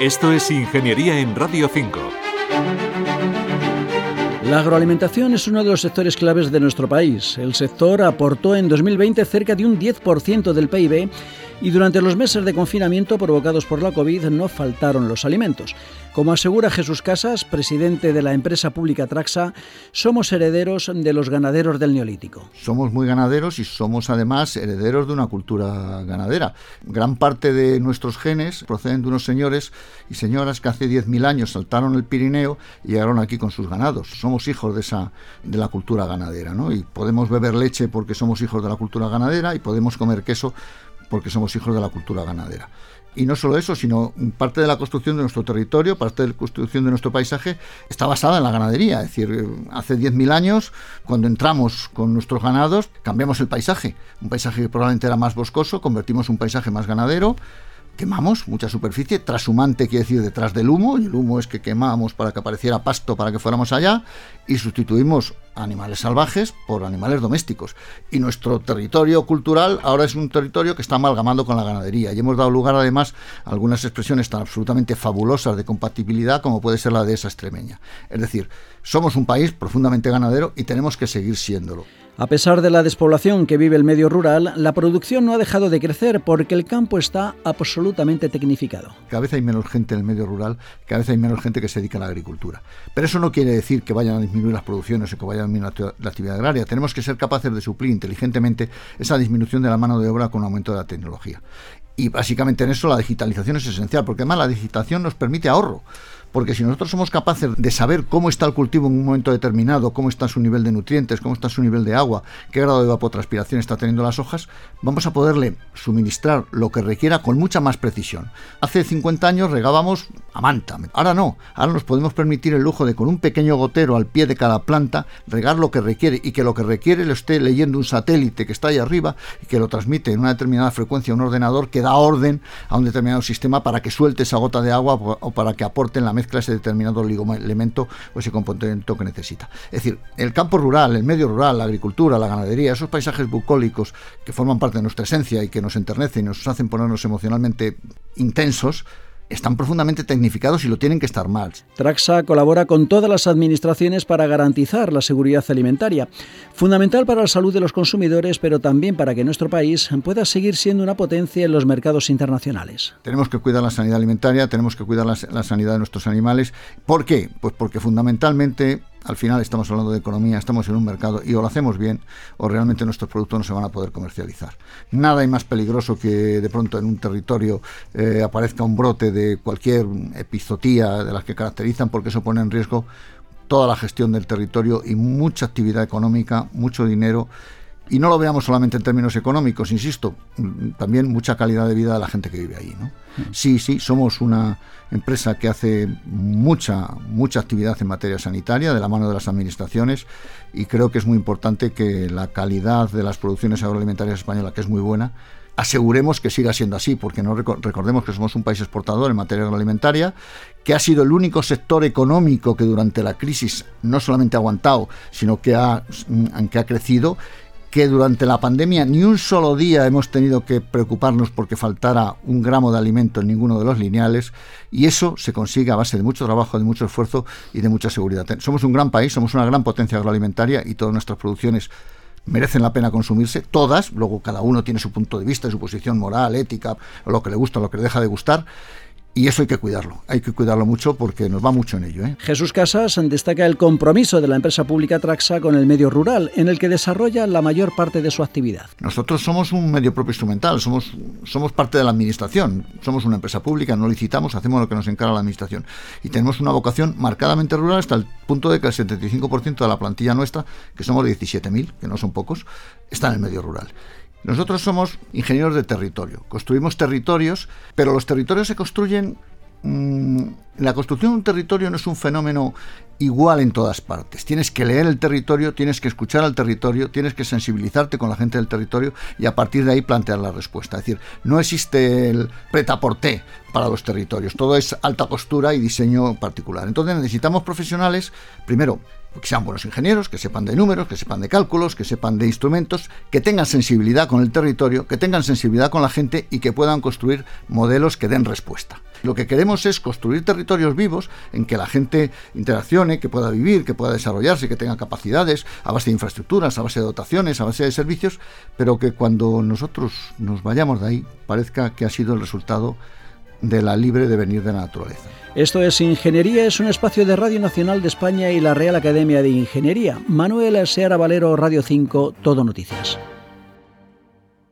Esto es Ingeniería en Radio 5. La agroalimentación es uno de los sectores claves de nuestro país. El sector aportó en 2020 cerca de un 10% del PIB y durante los meses de confinamiento provocados por la COVID no faltaron los alimentos. Como asegura Jesús Casas, presidente de la empresa pública Traxa, somos herederos de los ganaderos del Neolítico. Somos muy ganaderos y somos además herederos de una cultura ganadera. Gran parte de nuestros genes proceden de unos señores y señoras que hace 10.000 años saltaron el Pirineo y llegaron aquí con sus ganados. Somos hijos de esa de la cultura ganadera, ¿no? Y podemos beber leche porque somos hijos de la cultura ganadera y podemos comer queso porque somos hijos de la cultura ganadera. Y no solo eso, sino parte de la construcción de nuestro territorio, parte de la construcción de nuestro paisaje está basada en la ganadería. Es decir, hace 10.000 años, cuando entramos con nuestros ganados, cambiamos el paisaje. Un paisaje que probablemente era más boscoso, convertimos un paisaje más ganadero, quemamos mucha superficie, trashumante quiere decir detrás del humo, y el humo es que quemamos para que apareciera pasto para que fuéramos allá, y sustituimos animales salvajes por animales domésticos. Y nuestro territorio cultural ahora es un territorio que está amalgamando con la ganadería, y hemos dado lugar además a algunas expresiones tan absolutamente fabulosas de compatibilidad como puede ser la de esa extremeña. Es decir, somos un país profundamente ganadero y tenemos que seguir siéndolo. A pesar de la despoblación que vive el medio rural, la producción no ha dejado de crecer porque el campo está absolutamente tecnificado. Cada vez hay menos gente en el medio rural, cada vez hay menos gente que se dedica a la agricultura. Pero eso no quiere decir que vayan a disminuir las producciones o que vayan disminuir la actividad agraria. Tenemos que ser capaces de suplir inteligentemente esa disminución de la mano de obra con aumento de la tecnología. Y básicamente en eso la digitalización es esencial, porque además la digitalización nos permite ahorro porque si nosotros somos capaces de saber cómo está el cultivo en un momento determinado, cómo está su nivel de nutrientes, cómo está su nivel de agua, qué grado de evapotranspiración está teniendo las hojas, vamos a poderle suministrar lo que requiera con mucha más precisión. Hace 50 años regábamos a manta, ahora no, ahora nos podemos permitir el lujo de con un pequeño gotero al pie de cada planta regar lo que requiere y que lo que requiere lo esté leyendo un satélite que está ahí arriba y que lo transmite en una determinada frecuencia a un ordenador que da orden a un determinado sistema para que suelte esa gota de agua o para que aporte en la mezcla ese determinado elemento o ese componente que necesita. Es decir, el campo rural, el medio rural, la agricultura, la ganadería, esos paisajes bucólicos que forman parte de nuestra esencia y que nos enternecen y nos hacen ponernos emocionalmente intensos, están profundamente tecnificados y lo tienen que estar más. Traxa colabora con todas las administraciones para garantizar la seguridad alimentaria, fundamental para la salud de los consumidores, pero también para que nuestro país pueda seguir siendo una potencia en los mercados internacionales. Tenemos que cuidar la sanidad alimentaria, tenemos que cuidar la, la sanidad de nuestros animales. ¿Por qué? Pues porque fundamentalmente al final estamos hablando de economía, estamos en un mercado y o lo hacemos bien o realmente nuestros productos no se van a poder comercializar. Nada hay más peligroso que de pronto en un territorio eh, aparezca un brote de cualquier epizotía de las que caracterizan porque eso pone en riesgo toda la gestión del territorio y mucha actividad económica, mucho dinero y no lo veamos solamente en términos económicos, insisto, también mucha calidad de vida de la gente que vive ahí. ¿no? Sí, sí, somos una empresa que hace mucha, mucha actividad en materia sanitaria de la mano de las administraciones y creo que es muy importante que la calidad de las producciones agroalimentarias españolas, que es muy buena, aseguremos que siga siendo así, porque no recordemos que somos un país exportador en materia agroalimentaria, que ha sido el único sector económico que durante la crisis no solamente ha aguantado, sino que ha, que ha crecido que durante la pandemia ni un solo día hemos tenido que preocuparnos porque faltara un gramo de alimento en ninguno de los lineales y eso se consigue a base de mucho trabajo, de mucho esfuerzo y de mucha seguridad. Somos un gran país, somos una gran potencia agroalimentaria y todas nuestras producciones merecen la pena consumirse, todas, luego cada uno tiene su punto de vista, su posición moral, ética, lo que le gusta, lo que le deja de gustar, y eso hay que cuidarlo, hay que cuidarlo mucho porque nos va mucho en ello. ¿eh? Jesús Casas destaca el compromiso de la empresa pública Traxa con el medio rural, en el que desarrolla la mayor parte de su actividad. Nosotros somos un medio propio instrumental, somos, somos parte de la administración, somos una empresa pública, no licitamos, hacemos lo que nos encarga la administración. Y tenemos una vocación marcadamente rural hasta el punto de que el 75% de la plantilla nuestra, que somos 17.000, que no son pocos, está en el medio rural. Nosotros somos ingenieros de territorio, construimos territorios, pero los territorios se construyen... Mm, la construcción de un territorio no es un fenómeno igual en todas partes. Tienes que leer el territorio, tienes que escuchar al territorio, tienes que sensibilizarte con la gente del territorio y a partir de ahí plantear la respuesta. Es decir, no existe el pretaporté para los territorios, todo es alta costura y diseño particular. Entonces necesitamos profesionales, primero, que sean buenos ingenieros, que sepan de números, que sepan de cálculos, que sepan de instrumentos, que tengan sensibilidad con el territorio, que tengan sensibilidad con la gente y que puedan construir modelos que den respuesta. Lo que queremos es construir territorios vivos en que la gente interaccione, que pueda vivir, que pueda desarrollarse, que tenga capacidades a base de infraestructuras, a base de dotaciones, a base de servicios, pero que cuando nosotros nos vayamos de ahí parezca que ha sido el resultado de la libre devenir de la naturaleza. Esto es Ingeniería, es un espacio de Radio Nacional de España y la Real Academia de Ingeniería. Manuel Seara Valero, Radio 5, Todo Noticias.